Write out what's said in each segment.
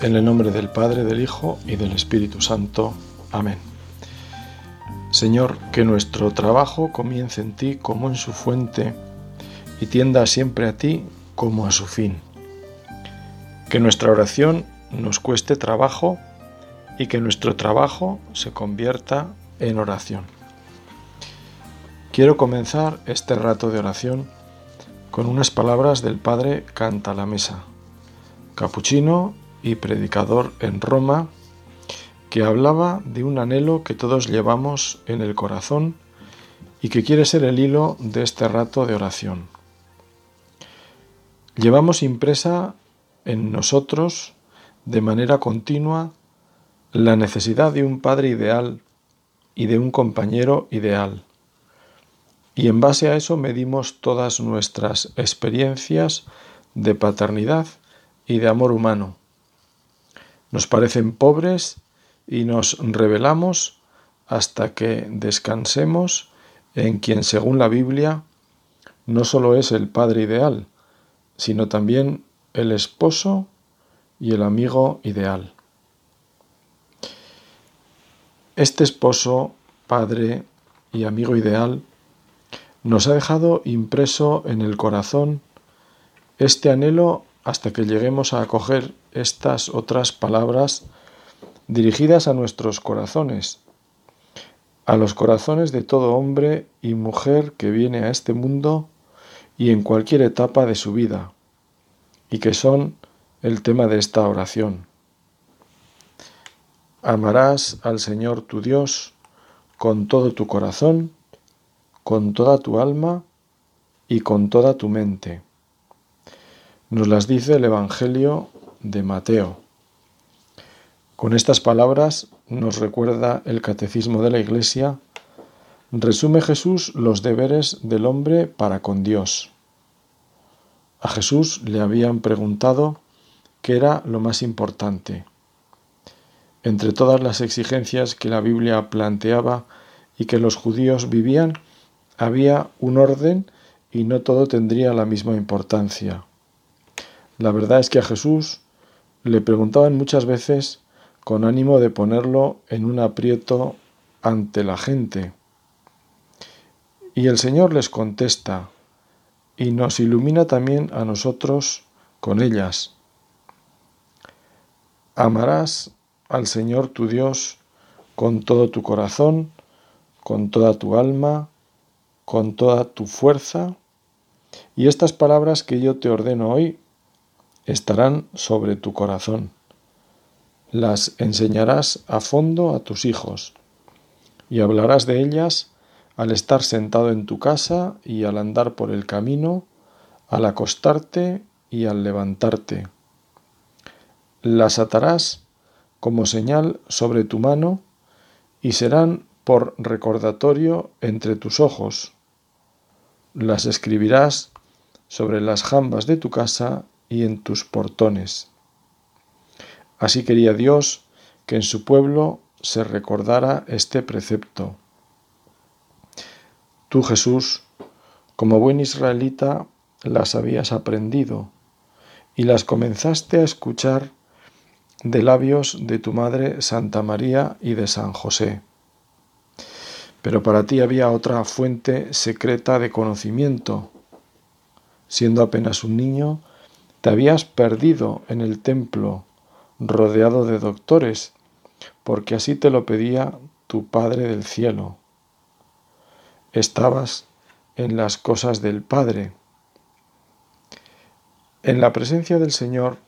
En el nombre del Padre, del Hijo y del Espíritu Santo. Amén. Señor, que nuestro trabajo comience en ti como en su fuente y tienda siempre a ti como a su fin. Que nuestra oración nos cueste trabajo y que nuestro trabajo se convierta en oración. Quiero comenzar este rato de oración con unas palabras del Padre Canta la Mesa, capuchino y predicador en Roma, que hablaba de un anhelo que todos llevamos en el corazón y que quiere ser el hilo de este rato de oración. Llevamos impresa en nosotros de manera continua la necesidad de un padre ideal y de un compañero ideal. Y en base a eso medimos todas nuestras experiencias de paternidad y de amor humano nos parecen pobres y nos rebelamos hasta que descansemos en quien, según la Biblia, no solo es el Padre ideal, sino también el esposo y el amigo ideal. Este esposo, padre y amigo ideal nos ha dejado impreso en el corazón este anhelo hasta que lleguemos a acoger estas otras palabras dirigidas a nuestros corazones, a los corazones de todo hombre y mujer que viene a este mundo y en cualquier etapa de su vida, y que son el tema de esta oración. Amarás al Señor tu Dios con todo tu corazón, con toda tu alma y con toda tu mente. Nos las dice el Evangelio de Mateo. Con estas palabras nos recuerda el Catecismo de la Iglesia, resume Jesús los deberes del hombre para con Dios. A Jesús le habían preguntado qué era lo más importante. Entre todas las exigencias que la Biblia planteaba y que los judíos vivían, había un orden y no todo tendría la misma importancia. La verdad es que a Jesús le preguntaban muchas veces con ánimo de ponerlo en un aprieto ante la gente. Y el Señor les contesta y nos ilumina también a nosotros con ellas. Amarás al Señor tu Dios con todo tu corazón, con toda tu alma, con toda tu fuerza. Y estas palabras que yo te ordeno hoy estarán sobre tu corazón. Las enseñarás a fondo a tus hijos y hablarás de ellas al estar sentado en tu casa y al andar por el camino, al acostarte y al levantarte. Las atarás como señal sobre tu mano y serán por recordatorio entre tus ojos. Las escribirás sobre las jambas de tu casa y en tus portones. Así quería Dios que en su pueblo se recordara este precepto. Tú, Jesús, como buen israelita, las habías aprendido y las comenzaste a escuchar de labios de tu madre Santa María y de San José. Pero para ti había otra fuente secreta de conocimiento. Siendo apenas un niño, te habías perdido en el templo, rodeado de doctores, porque así te lo pedía tu Padre del cielo. Estabas en las cosas del Padre. En la presencia del Señor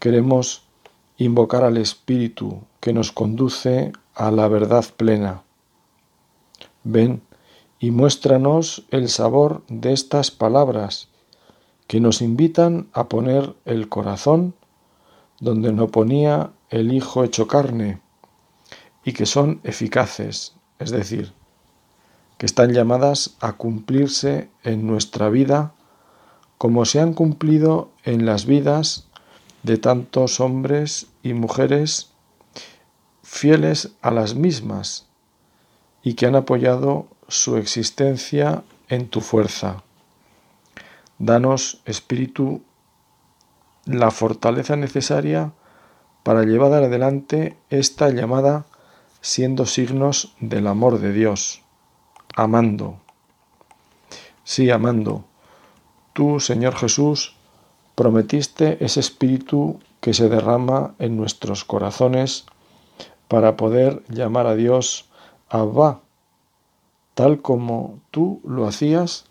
queremos invocar al Espíritu que nos conduce a la verdad plena. Ven y muéstranos el sabor de estas palabras que nos invitan a poner el corazón donde no ponía el Hijo hecho carne y que son eficaces, es decir, que están llamadas a cumplirse en nuestra vida como se han cumplido en las vidas de tantos hombres y mujeres fieles a las mismas y que han apoyado su existencia en tu fuerza. Danos, Espíritu, la fortaleza necesaria para llevar adelante esta llamada siendo signos del amor de Dios, amando. Sí, amando. Tú, Señor Jesús, prometiste ese espíritu que se derrama en nuestros corazones para poder llamar a Dios Abba, tal como tú lo hacías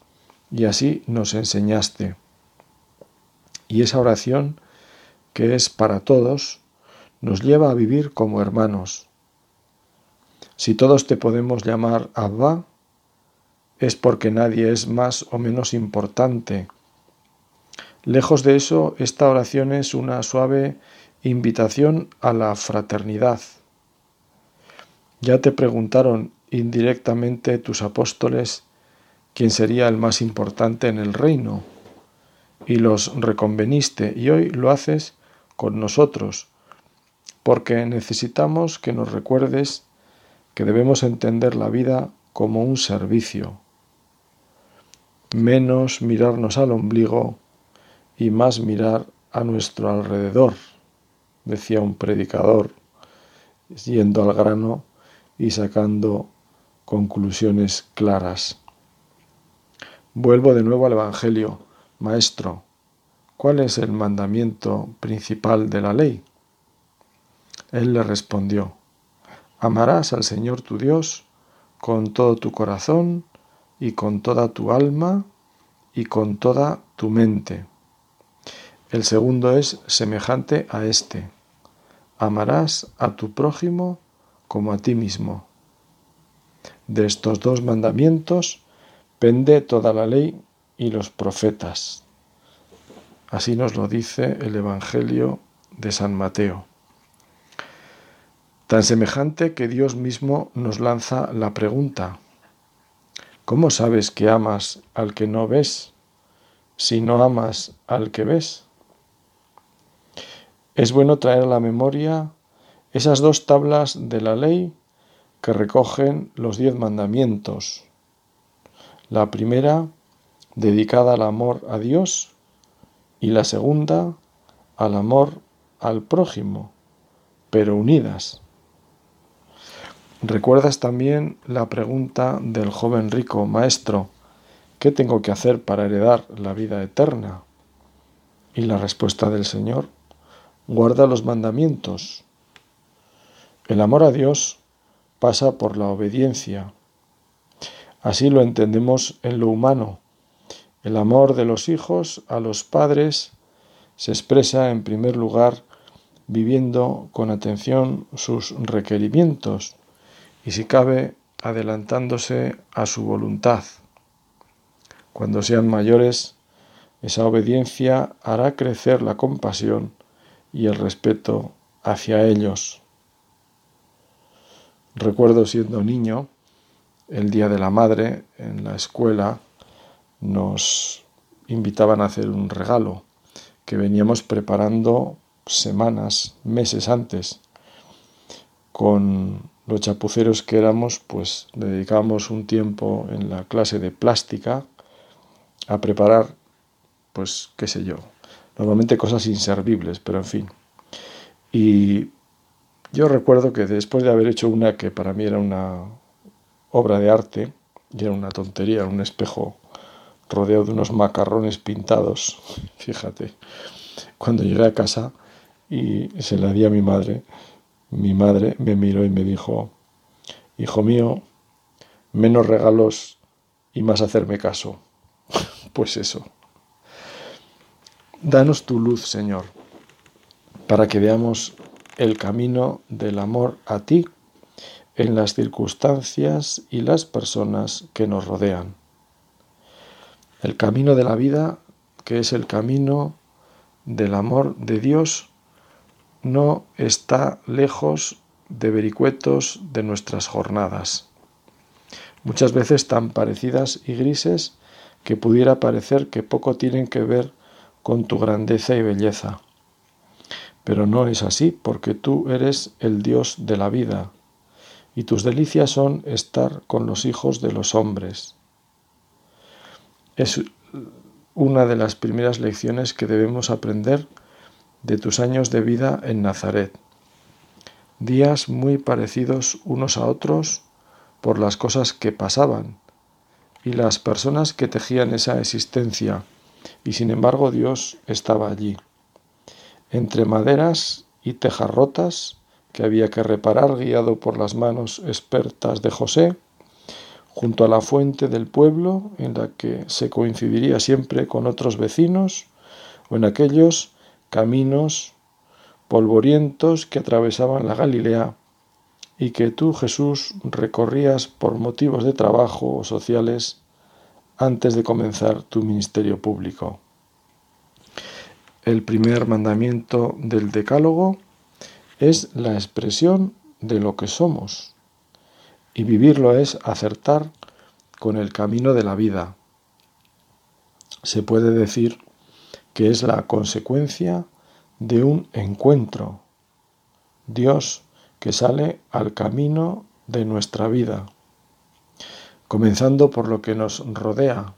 y así nos enseñaste. Y esa oración, que es para todos, nos lleva a vivir como hermanos. Si todos te podemos llamar Abba, es porque nadie es más o menos importante. Lejos de eso, esta oración es una suave invitación a la fraternidad. Ya te preguntaron indirectamente tus apóstoles quién sería el más importante en el reino, y los reconveniste, y hoy lo haces con nosotros, porque necesitamos que nos recuerdes que debemos entender la vida como un servicio, menos mirarnos al ombligo y más mirar a nuestro alrededor, decía un predicador, yendo al grano y sacando conclusiones claras. Vuelvo de nuevo al Evangelio. Maestro, ¿cuál es el mandamiento principal de la ley? Él le respondió, Amarás al Señor tu Dios con todo tu corazón y con toda tu alma y con toda tu mente. El segundo es semejante a este. Amarás a tu prójimo como a ti mismo. De estos dos mandamientos pende toda la ley y los profetas. Así nos lo dice el Evangelio de San Mateo. Tan semejante que Dios mismo nos lanza la pregunta, ¿cómo sabes que amas al que no ves si no amas al que ves? Es bueno traer a la memoria esas dos tablas de la ley que recogen los diez mandamientos. La primera, dedicada al amor a Dios, y la segunda, al amor al prójimo, pero unidas. ¿Recuerdas también la pregunta del joven rico, Maestro, ¿qué tengo que hacer para heredar la vida eterna? Y la respuesta del Señor, guarda los mandamientos. El amor a Dios pasa por la obediencia. Así lo entendemos en lo humano. El amor de los hijos a los padres se expresa en primer lugar viviendo con atención sus requerimientos y si cabe adelantándose a su voluntad. Cuando sean mayores, esa obediencia hará crecer la compasión y el respeto hacia ellos. Recuerdo siendo niño, el Día de la Madre en la escuela nos invitaban a hacer un regalo que veníamos preparando semanas, meses antes. Con los chapuceros que éramos, pues le dedicábamos un tiempo en la clase de plástica a preparar, pues qué sé yo, normalmente cosas inservibles, pero en fin. Y yo recuerdo que después de haber hecho una que para mí era una obra de arte, y era una tontería, un espejo rodeado de unos macarrones pintados, fíjate, cuando llegué a casa y se la di a mi madre, mi madre me miró y me dijo, hijo mío, menos regalos y más hacerme caso. pues eso. Danos tu luz, Señor, para que veamos el camino del amor a ti en las circunstancias y las personas que nos rodean. El camino de la vida, que es el camino del amor de Dios, no está lejos de vericuetos de nuestras jornadas, muchas veces tan parecidas y grises que pudiera parecer que poco tienen que ver con tu grandeza y belleza. Pero no es así, porque tú eres el Dios de la vida, y tus delicias son estar con los hijos de los hombres. Es una de las primeras lecciones que debemos aprender de tus años de vida en Nazaret. Días muy parecidos unos a otros por las cosas que pasaban y las personas que tejían esa existencia, y sin embargo Dios estaba allí. Entre maderas y tejas rotas que había que reparar guiado por las manos expertas de José, junto a la fuente del pueblo en la que se coincidiría siempre con otros vecinos, o en aquellos caminos polvorientos que atravesaban la Galilea y que tú, Jesús, recorrías por motivos de trabajo o sociales antes de comenzar tu ministerio público. El primer mandamiento del Decálogo es la expresión de lo que somos y vivirlo es acertar con el camino de la vida. Se puede decir que es la consecuencia de un encuentro. Dios que sale al camino de nuestra vida, comenzando por lo que nos rodea,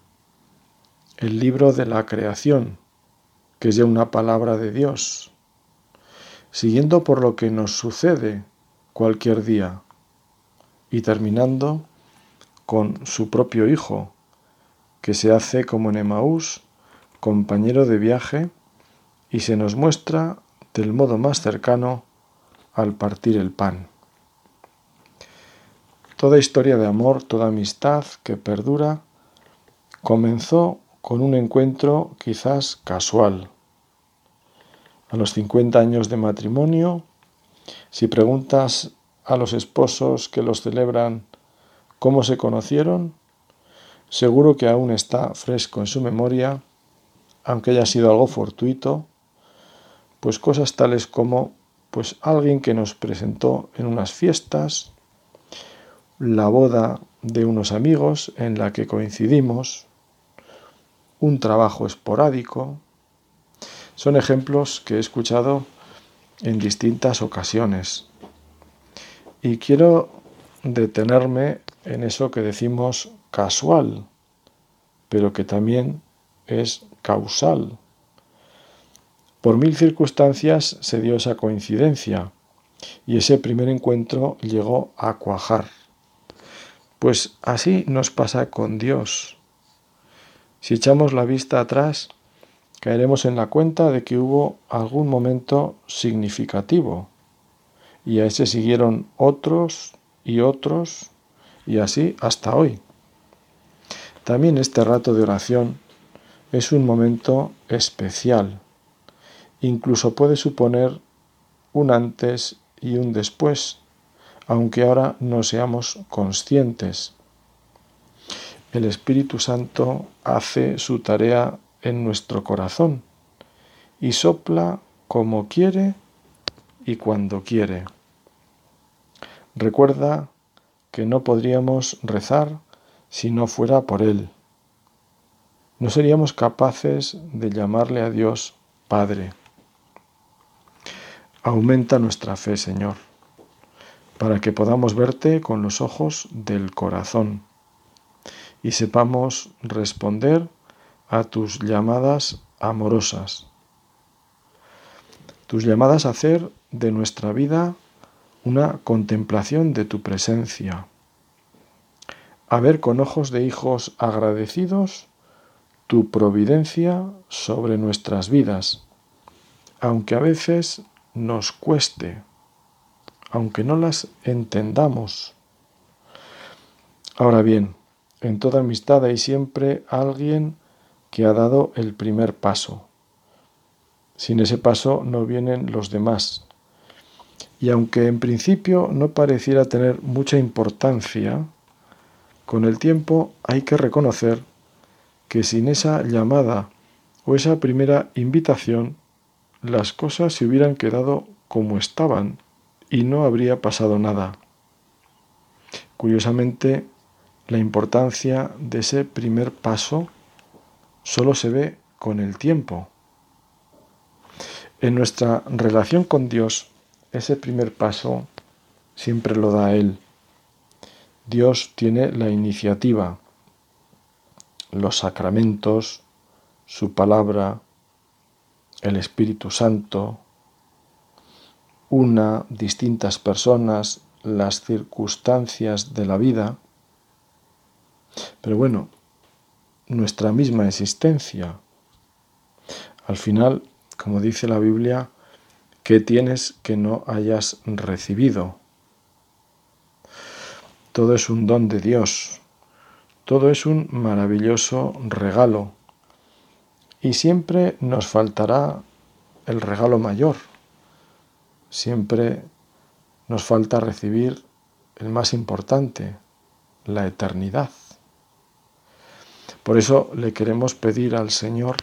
el libro de la creación, que es ya una palabra de Dios, siguiendo por lo que nos sucede cualquier día y terminando con su propio Hijo, que se hace como en Emaús, compañero de viaje y se nos muestra del modo más cercano al partir el pan. Toda historia de amor, toda amistad que perdura, comenzó con un encuentro quizás casual. A los 50 años de matrimonio, si preguntas a los esposos que los celebran cómo se conocieron, seguro que aún está fresco en su memoria, aunque haya sido algo fortuito, pues cosas tales como pues alguien que nos presentó en unas fiestas, la boda de unos amigos en la que coincidimos, un trabajo esporádico. Son ejemplos que he escuchado en distintas ocasiones. Y quiero detenerme en eso que decimos casual, pero que también es causal. Por mil circunstancias se dio esa coincidencia y ese primer encuentro llegó a cuajar. Pues así nos pasa con Dios. Si echamos la vista atrás, caeremos en la cuenta de que hubo algún momento significativo y a ese siguieron otros y otros y así hasta hoy. También este rato de oración es un momento especial incluso puede suponer un antes y un después, aunque ahora no seamos conscientes. El Espíritu Santo hace su tarea en nuestro corazón y sopla como quiere y cuando quiere. Recuerda que no podríamos rezar si no fuera por Él. No seríamos capaces de llamarle a Dios Padre. Aumenta nuestra fe, Señor, para que podamos verte con los ojos del corazón y sepamos responder a tus llamadas amorosas, tus llamadas a hacer de nuestra vida una contemplación de tu presencia, a ver con ojos de hijos agradecidos tu providencia sobre nuestras vidas, aunque a veces nos cueste, aunque no las entendamos. Ahora bien, en toda amistad hay siempre alguien que ha dado el primer paso. Sin ese paso no vienen los demás. Y aunque en principio no pareciera tener mucha importancia, con el tiempo hay que reconocer que sin esa llamada o esa primera invitación las cosas se hubieran quedado como estaban y no habría pasado nada. Curiosamente, la importancia de ese primer paso solo se ve con el tiempo. En nuestra relación con Dios, ese primer paso siempre lo da Él. Dios tiene la iniciativa, los sacramentos, su palabra, el Espíritu Santo, una, distintas personas, las circunstancias de la vida, pero bueno, nuestra misma existencia. Al final, como dice la Biblia, ¿qué tienes que no hayas recibido? Todo es un don de Dios, todo es un maravilloso regalo y siempre nos faltará el regalo mayor, siempre nos falta recibir el más importante, la eternidad. Por eso le queremos pedir al Señor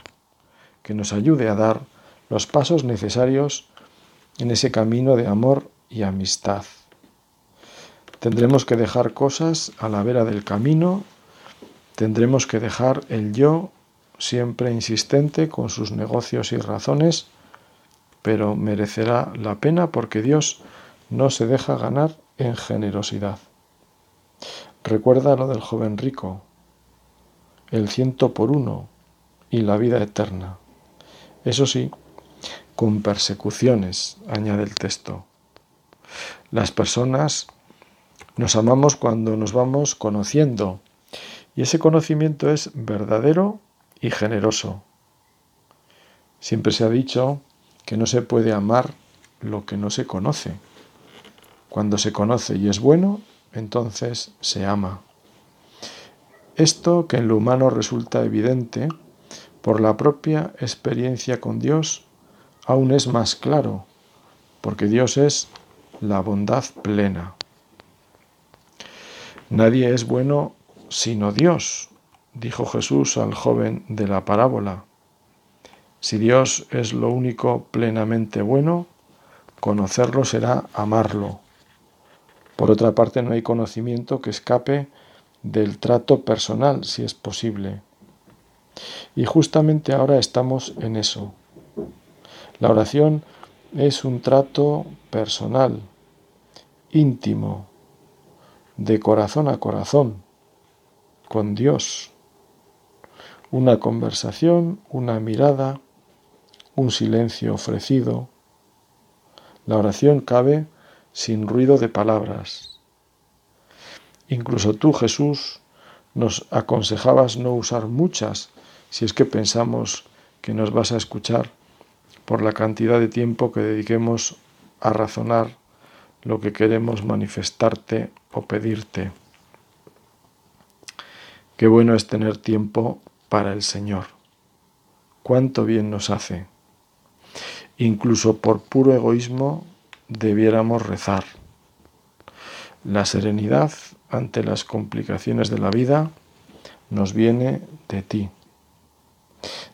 que nos ayude a dar los pasos necesarios en ese camino de amor y amistad. Tendremos que dejar cosas a la vera del camino, tendremos que dejar el yo siempre insistente con sus negocios y razones, pero merecerá la pena porque Dios no se deja ganar en generosidad. Recuerda lo del joven rico, el ciento por uno y la vida eterna. Eso sí, con persecuciones, añade el texto. Las personas nos amamos cuando nos vamos conociendo y ese conocimiento es verdadero y generoso. Siempre se ha dicho que no se puede amar lo que no se conoce. Cuando se conoce y es bueno, entonces se ama. Esto que en lo humano resulta evidente, por la propia experiencia con Dios, aún es más claro, porque Dios es la bondad plena. Nadie es bueno sino Dios, dijo Jesús al joven de la parábola. Si Dios es lo único plenamente bueno, conocerlo será amarlo. Por otra parte, no hay conocimiento que escape del trato personal, si es posible. Y justamente ahora estamos en eso. La oración es un trato personal, íntimo, de corazón a corazón, con Dios. Una conversación, una mirada, un silencio ofrecido. La oración cabe sin ruido de palabras Incluso tú, Jesús, nos aconsejabas no usar muchas si es que pensamos que nos vas a escuchar por la cantidad de tiempo que dediquemos a razonar lo que queremos manifestarte o pedirte. Qué bueno es tener tiempo para el Señor. Cuánto bien nos hace. Incluso por puro egoísmo debiéramos rezar. La serenidad ante las complicaciones de la vida nos viene de ti.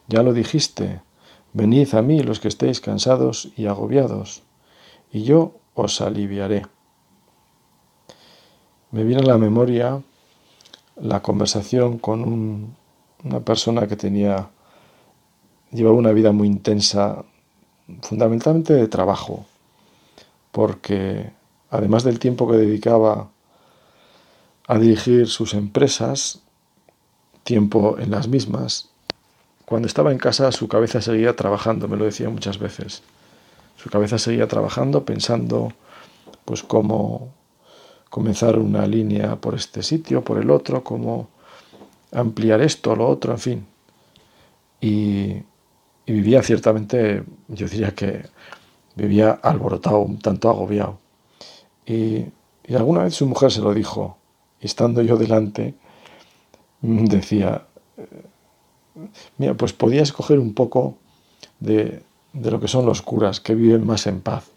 Ya lo dijiste, venid a mí los que estéis cansados y agobiados, y yo os aliviaré. Me viene a la memoria la conversación con una persona que tenía, llevaba una vida muy intensa, fundamentalmente de trabajo, porque además del tiempo que dedicaba a dirigir sus empresas, tiempo en las mismas. Cuando estaba en casa su cabeza seguía trabajando, me lo decía muchas veces. Su cabeza seguía trabajando pensando pues cómo comenzar una línea por este sitio, por el otro, cómo ampliar esto, lo otro, en fin. Y, vivía ciertamente, yo diría que vivía alborotado, un tanto agobiado. y alguna vez su mujer se lo dijo, estando yo delante, decía, mira, pues podía escoger un poco de, lo que son los curas, que viven más en paz.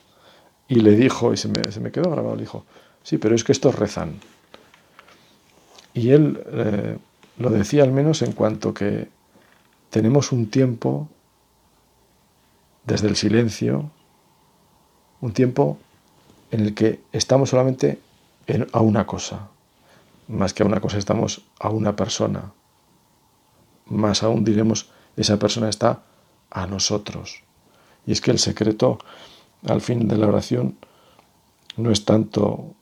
Y le dijo, y se me, quedó grabado, le dijo, sí, pero es que estos rezan. Y él eh, lo decía al menos en cuanto que tenemos un tiempo desde el silencio, un tiempo en el que estamos solamente a una cosa, más que a una cosa estamos a una persona. Más aún diremos, esa persona está a nosotros. Y es que el secreto al fin de la oración no es tanto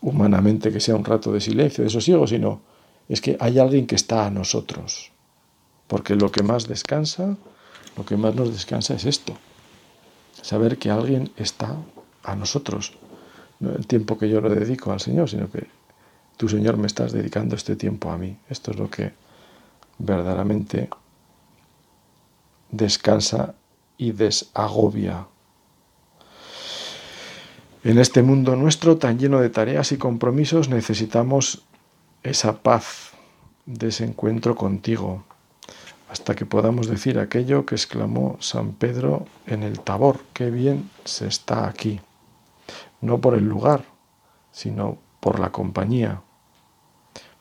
humanamente que sea un rato de silencio, de sosiego, sino es que hay alguien que está a nosotros. Porque lo que más descansa, lo que más nos descansa es esto, saber que alguien está a nosotros, no el tiempo que yo lo dedico al Señor, sino que tú, Señor, me estás dedicando este tiempo a mí. Esto es lo que verdaderamente descansa y desagobia. En este mundo nuestro tan lleno de tareas y compromisos necesitamos esa paz de ese encuentro contigo, hasta que podamos decir aquello que exclamó San Pedro en el Tabor, qué bien se está aquí, no por el lugar, sino por la compañía,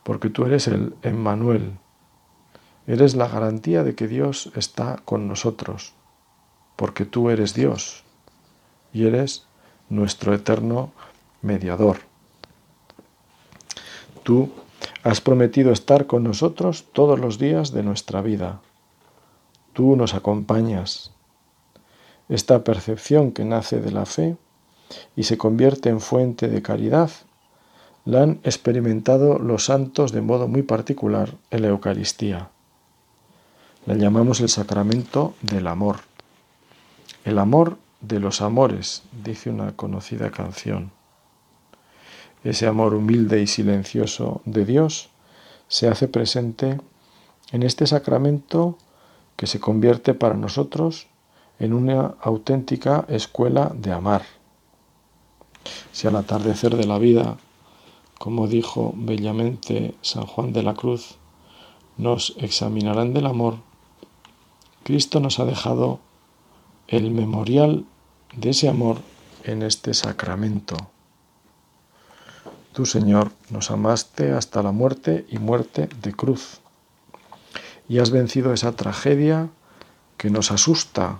porque tú eres el Emmanuel, eres la garantía de que Dios está con nosotros, porque tú eres Dios y eres nuestro eterno mediador. Tú Has prometido estar con nosotros todos los días de nuestra vida. Tú nos acompañas. Esta percepción que nace de la fe y se convierte en fuente de caridad, la han experimentado los santos de modo muy particular en la Eucaristía. La llamamos el sacramento del amor. El amor de los amores, dice una conocida canción ese amor humilde y silencioso de Dios, se hace presente en este sacramento que se convierte para nosotros en una auténtica escuela de amar. Si al atardecer de la vida, como dijo bellamente San Juan de la Cruz, nos examinarán del amor, Cristo nos ha dejado el memorial de ese amor en este sacramento. Tú, Señor, nos amaste hasta la muerte y muerte de cruz. Y has vencido esa tragedia que nos asusta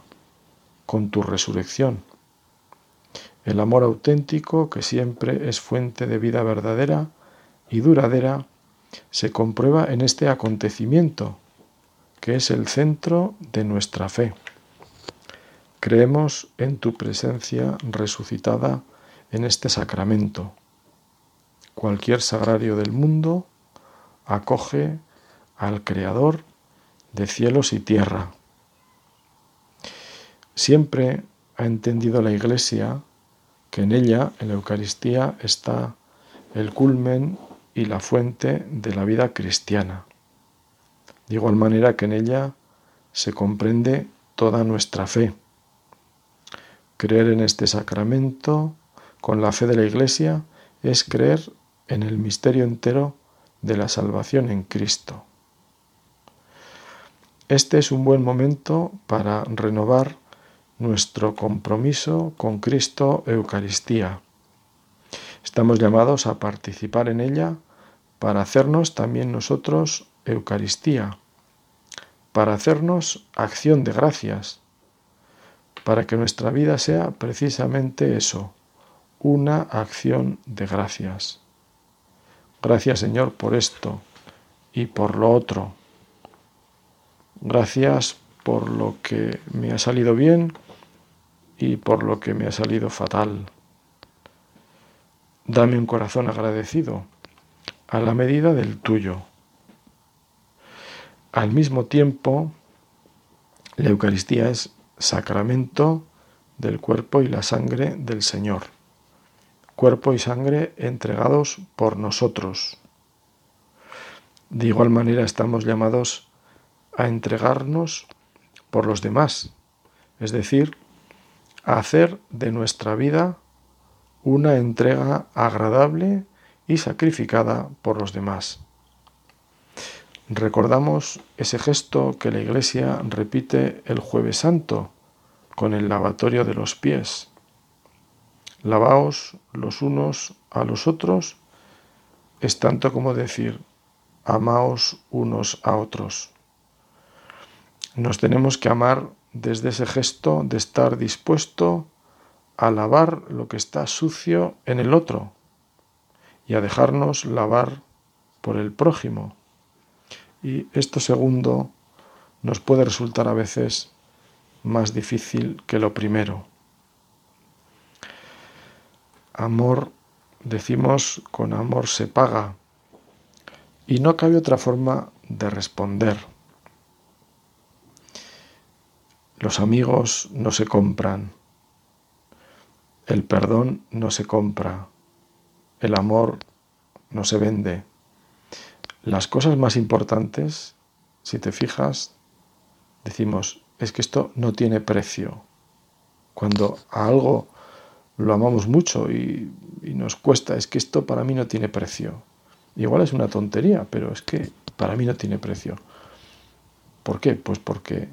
con tu resurrección. El amor auténtico, que siempre es fuente de vida verdadera y duradera, se comprueba en este acontecimiento, que es el centro de nuestra fe. Creemos en tu presencia resucitada en este sacramento cualquier sagrario del mundo acoge al Creador de cielos y tierra. Siempre ha entendido la Iglesia que en ella, en la Eucaristía, está el culmen y la fuente de la vida cristiana. De igual manera que en ella se comprende toda nuestra fe. Creer en este sacramento con la fe de la Iglesia es creer en el misterio entero de la salvación en Cristo. Este es un buen momento para renovar nuestro compromiso con Cristo Eucaristía. Estamos llamados a participar en ella para hacernos también nosotros Eucaristía, para hacernos acción de gracias, para que nuestra vida sea precisamente eso, una acción de gracias. Gracias Señor por esto y por lo otro. Gracias por lo que me ha salido bien y por lo que me ha salido fatal. Dame un corazón agradecido a la medida del tuyo. Al mismo tiempo, la Eucaristía es sacramento del cuerpo y la sangre del Señor cuerpo y sangre entregados por nosotros. De igual manera estamos llamados a entregarnos por los demás, es decir, hacer de nuestra vida una entrega agradable y sacrificada por los demás. Recordamos ese gesto que la Iglesia repite el jueves santo con el lavatorio de los pies lavaos los unos a los otros, es tanto como decir, amaos unos a otros. Nos tenemos que amar desde ese gesto de estar dispuesto a lavar lo que está sucio en el otro y a dejarnos lavar por el prójimo. Y esto segundo nos puede resultar a veces más difícil que lo primero. Amor, decimos, con amor se paga. Y no cabe otra forma de responder. Los amigos no se compran. El perdón no se compra. El amor no se vende. Las cosas más importantes, si te fijas, decimos, es que esto no tiene precio. Cuando a algo lo amamos mucho y, nos cuesta, es que esto para mí no tiene precio. Igual es una tontería, pero es que para mí no tiene precio. ¿Por qué? Pues porque,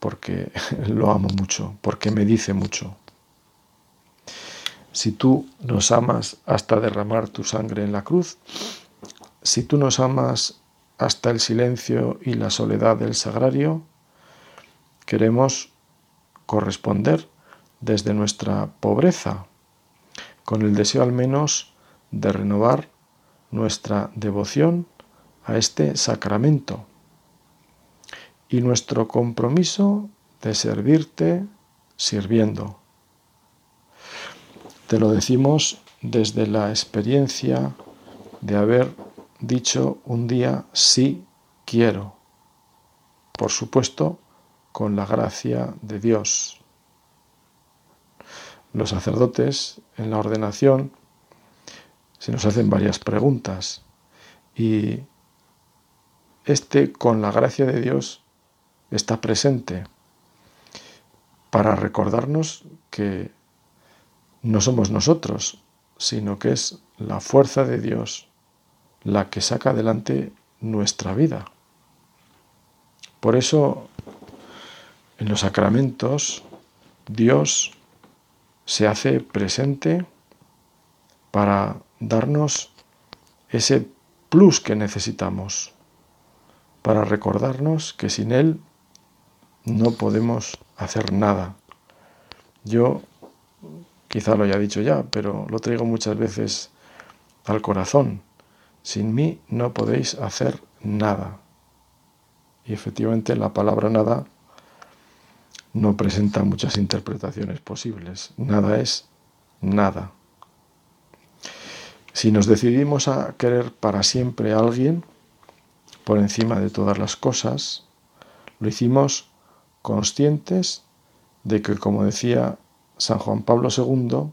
porque lo amo mucho, porque me dice mucho. Si tú nos amas hasta derramar tu sangre en la cruz, si tú nos amas hasta el silencio y la soledad del sagrario, queremos corresponder desde nuestra pobreza, con el deseo al menos de renovar nuestra devoción a este sacramento y nuestro compromiso de servirte sirviendo. Te lo decimos desde la experiencia de haber dicho un día sí quiero. Por supuesto, con la gracia de Dios. Los sacerdotes en la ordenación se nos hacen varias preguntas y este con la gracia de Dios está presente para recordarnos que no somos nosotros, sino que es la fuerza de Dios la que saca adelante nuestra vida. Por eso, en los sacramentos, Dios se hace presente para darnos ese plus que necesitamos, para recordarnos que sin Él no podemos hacer nada. Yo quizá lo haya dicho ya, pero lo traigo muchas veces al corazón. Sin mí no podéis hacer nada. Y efectivamente la palabra nada no presenta muchas interpretaciones posibles. Nada es nada. Si nos decidimos a querer para siempre a alguien, por encima de todas las cosas, lo hicimos conscientes de que, como decía San Juan Pablo II,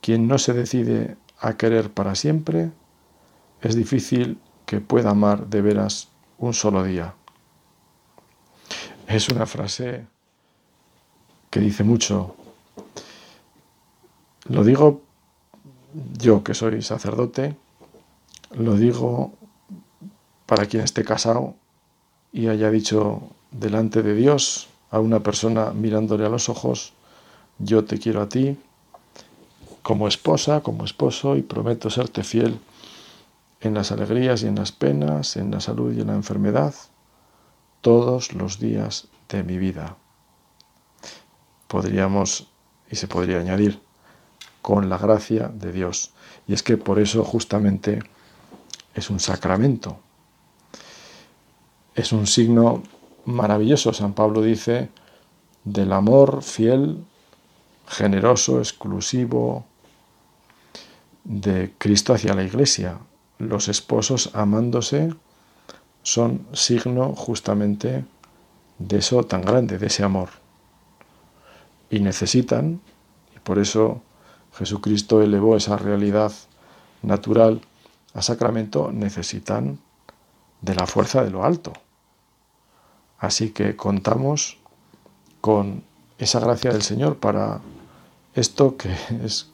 quien no se decide a querer para siempre, es difícil que pueda amar de veras un solo día. Es una frase que dice mucho. Lo digo yo que soy sacerdote, lo digo para quien esté casado y haya dicho delante de Dios a una persona mirándole a los ojos, yo te quiero a ti como esposa, como esposo y prometo serte fiel en las alegrías y en las penas, en la salud y en la enfermedad, todos los días de mi vida. Podríamos, y se podría añadir, con la gracia de Dios. Y es que por eso justamente es un sacramento. Es un signo maravilloso, San Pablo dice, del amor fiel, generoso, exclusivo de Cristo hacia la Iglesia, los esposos amándose son signo justamente de eso tan grande, de ese amor. Y necesitan, y por eso Jesucristo elevó esa realidad natural a sacramento, necesitan de la fuerza de lo alto. Así que contamos con esa gracia del Señor para esto que es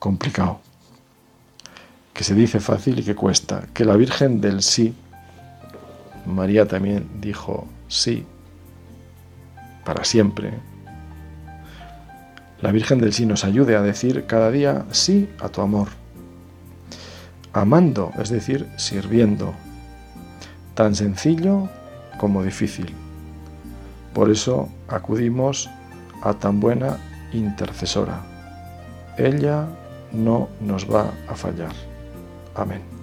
complicado que se dice fácil y que cuesta, que la Virgen del sí, María también dijo sí, para siempre. La Virgen del sí nos ayude a decir cada día sí a tu amor, amando, es decir, sirviendo, tan sencillo como difícil. Por eso acudimos a tan buena intercesora. Ella no nos va a fallar. Amén.